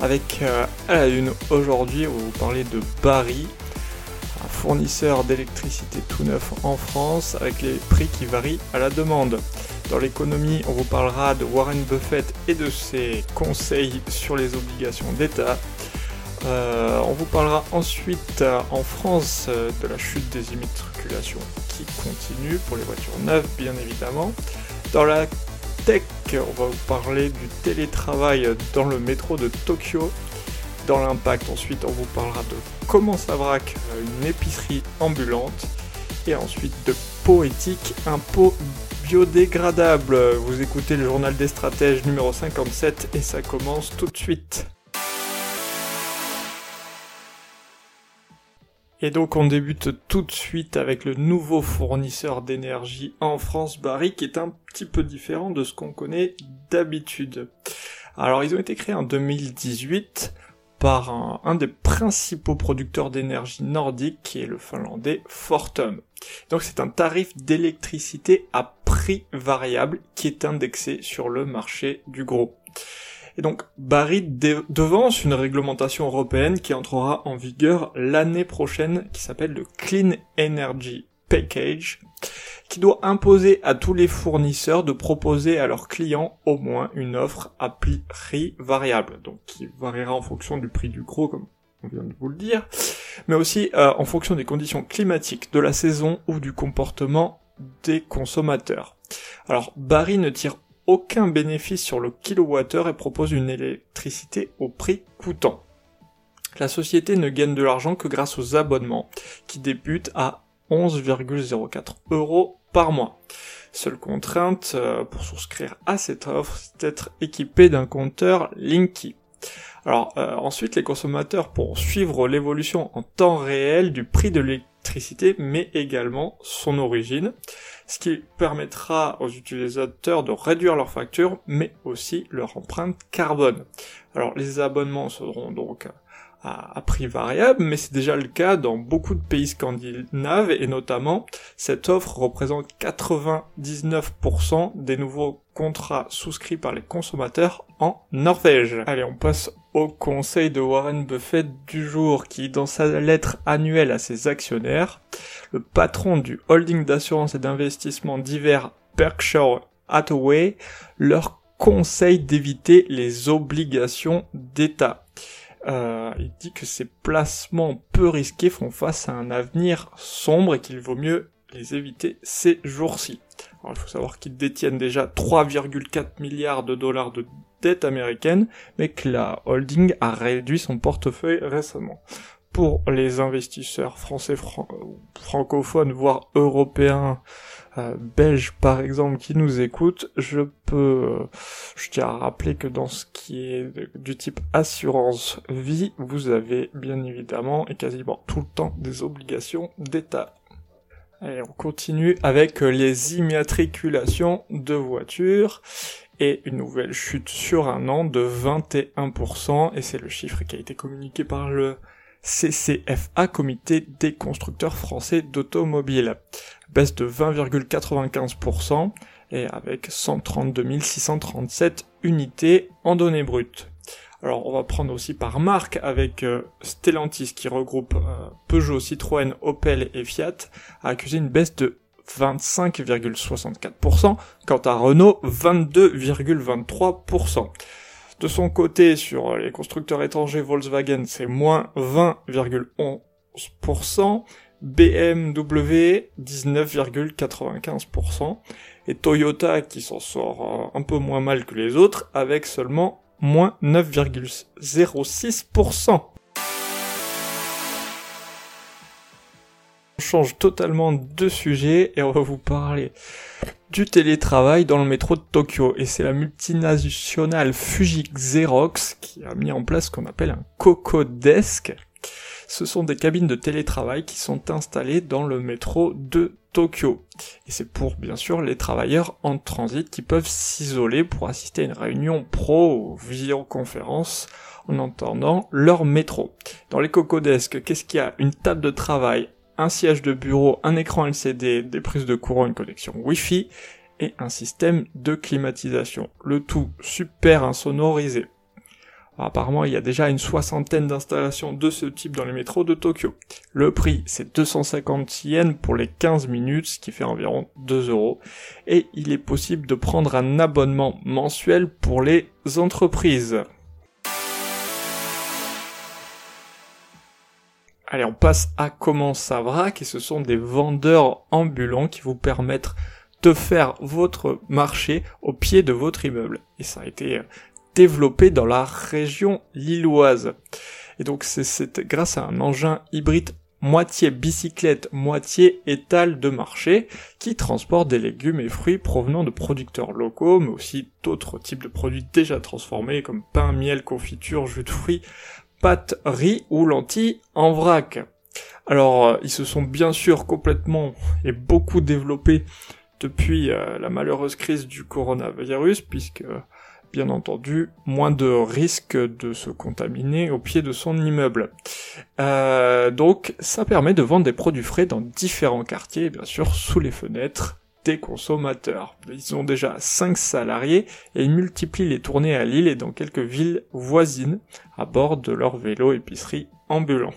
Avec euh, à la une aujourd'hui, on va vous parler de Barry, un fournisseur d'électricité tout neuf en France avec les prix qui varient à la demande. Dans l'économie, on vous parlera de Warren Buffett et de ses conseils sur les obligations d'État. Euh, on vous parlera ensuite euh, en France de la chute des immatriculations qui continue pour les voitures neuves bien évidemment. Dans la tech, on va vous parler du télétravail dans le métro de Tokyo. Dans l'impact, ensuite, on vous parlera de comment ça braque une épicerie ambulante. Et ensuite de poétique, un pot biodégradable. Vous écoutez le journal des stratèges numéro 57 et ça commence tout de suite. Et donc on débute tout de suite avec le nouveau fournisseur d'énergie en France, Barry, qui est un petit peu différent de ce qu'on connaît d'habitude. Alors ils ont été créés en 2018 par un, des principaux producteurs d'énergie nordique qui est le finlandais Fortum. Donc c'est un tarif d'électricité à prix variable qui est indexé sur le marché du gros. Et donc Barry devance une réglementation européenne qui entrera en vigueur l'année prochaine qui s'appelle le Clean Energy Package qui doit imposer à tous les fournisseurs de proposer à leurs clients au moins une offre à prix variable, donc qui variera en fonction du prix du gros comme on vient de vous le dire, mais aussi euh, en fonction des conditions climatiques, de la saison ou du comportement des consommateurs. Alors Barry ne tire aucun bénéfice sur le kilowattheure et propose une électricité au prix coûtant. La société ne gagne de l'argent que grâce aux abonnements, qui débutent à 11,04 euros par mois. Seule contrainte euh, pour souscrire à cette offre, c'est d'être équipé d'un compteur Linky. Alors euh, ensuite, les consommateurs pourront suivre l'évolution en temps réel du prix de l'électricité, mais également son origine ce qui permettra aux utilisateurs de réduire leurs factures, mais aussi leur empreinte carbone. Alors les abonnements seront donc à, prix variable, mais c'est déjà le cas dans beaucoup de pays scandinaves, et notamment cette offre représente 99% des nouveaux contrats souscrits par les consommateurs en Norvège. Allez, on passe au conseil de Warren Buffett du jour qui, dans sa lettre annuelle à ses actionnaires, le patron du holding d'assurance et d'investissement divers Berkshire Hathaway leur conseille d'éviter les obligations d'État. Euh, il dit que ces placements peu risqués font face à un avenir sombre et qu'il vaut mieux les éviter ces jours-ci. il faut savoir qu'ils détiennent déjà 3,4 milliards de dollars de américaine, mais que la holding a réduit son portefeuille récemment. Pour les investisseurs français francophones, voire européens, euh, belges par exemple, qui nous écoutent, je peux, je tiens à rappeler que dans ce qui est du type assurance vie, vous avez bien évidemment et quasiment tout le temps des obligations d'État. Allez, on continue avec les immatriculations de voitures et une nouvelle chute sur un an de 21%, et c'est le chiffre qui a été communiqué par le CCFA, Comité des constructeurs français d'automobiles. Baisse de 20,95%, et avec 132 637 unités en données brutes. Alors on va prendre aussi par marque avec euh, Stellantis qui regroupe euh, Peugeot, Citroën, Opel et Fiat a accusé une baisse de 25,64%, quant à Renault 22,23%. De son côté, sur les constructeurs étrangers Volkswagen, c'est moins 20,11%, BMW 19,95%, et Toyota qui s'en sort euh, un peu moins mal que les autres, avec seulement moins 9,06%. Change totalement de sujet et on va vous parler du télétravail dans le métro de Tokyo. Et c'est la multinationale Fuji Xerox qui a mis en place ce qu'on appelle un Coco Desk. Ce sont des cabines de télétravail qui sont installées dans le métro de Tokyo. Et c'est pour bien sûr les travailleurs en transit qui peuvent s'isoler pour assister à une réunion pro ou visioconférence en entendant leur métro. Dans les Desk, qu'est-ce qu'il y a? Une table de travail, un siège de bureau, un écran LCD, des prises de courant, une connexion Wi-Fi et un système de climatisation. Le tout super insonorisé. apparemment, il y a déjà une soixantaine d'installations de ce type dans les métros de Tokyo. Le prix, c'est 250 yens pour les 15 minutes, ce qui fait environ 2 euros. Et il est possible de prendre un abonnement mensuel pour les entreprises. Allez, on passe à comment ça vrac et ce sont des vendeurs ambulants qui vous permettent de faire votre marché au pied de votre immeuble. Et ça a été euh, développé dans la région lilloise. Et donc c'est grâce à un engin hybride moitié bicyclette, moitié étal de marché, qui transporte des légumes et fruits provenant de producteurs locaux, mais aussi d'autres types de produits déjà transformés, comme pain, miel, confiture, jus de fruits, riz ou lentilles en vrac. Alors, euh, ils se sont bien sûr complètement et beaucoup développés depuis euh, la malheureuse crise du coronavirus, puisque, bien entendu, moins de risques de se contaminer au pied de son immeuble. Euh, donc, ça permet de vendre des produits frais dans différents quartiers, bien sûr, sous les fenêtres consommateurs. Ils ont déjà 5 salariés et ils multiplient les tournées à Lille et dans quelques villes voisines à bord de leur vélo épicerie ambulant.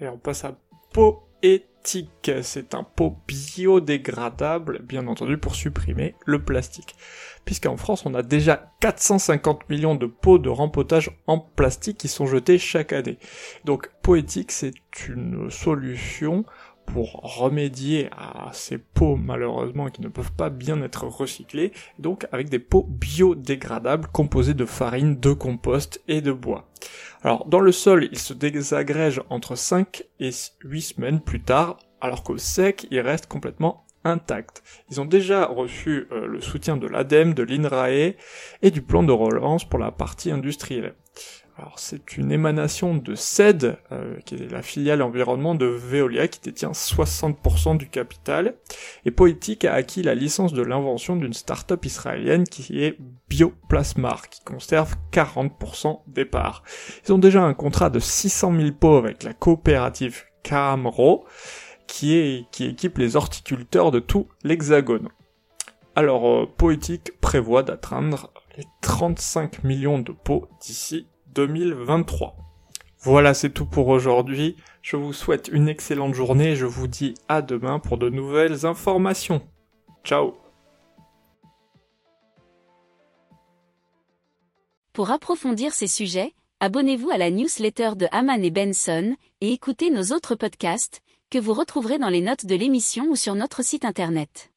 Et on passe à Poétique. C'est un pot biodégradable, bien entendu, pour supprimer le plastique. Puisqu'en France, on a déjà 450 millions de pots de rempotage en plastique qui sont jetés chaque année. Donc, Poétique, c'est une solution pour remédier à ces pots malheureusement qui ne peuvent pas bien être recyclés, donc avec des pots biodégradables composés de farine, de compost et de bois. Alors dans le sol, ils se désagrègent entre 5 et 8 semaines plus tard, alors qu'au sec, ils restent complètement intacts. Ils ont déjà reçu euh, le soutien de l'ADEME, de l'INRAE et du plan de relance pour la partie industrielle. Alors c'est une émanation de CED, euh, qui est la filiale environnement de Veolia, qui détient 60% du capital, et Poetic a acquis la licence de l'invention d'une start-up israélienne qui est Bioplasmar, qui conserve 40% des parts. Ils ont déjà un contrat de 600 000 pots avec la coopérative Camro, qui, est, qui équipe les horticulteurs de tout l'hexagone. Alors, euh, Poetic prévoit d'atteindre les 35 millions de pots d'ici 2023. Voilà, c'est tout pour aujourd'hui. Je vous souhaite une excellente journée et je vous dis à demain pour de nouvelles informations. Ciao Pour approfondir ces sujets, abonnez-vous à la newsletter de Haman et Benson et écoutez nos autres podcasts que vous retrouverez dans les notes de l'émission ou sur notre site internet.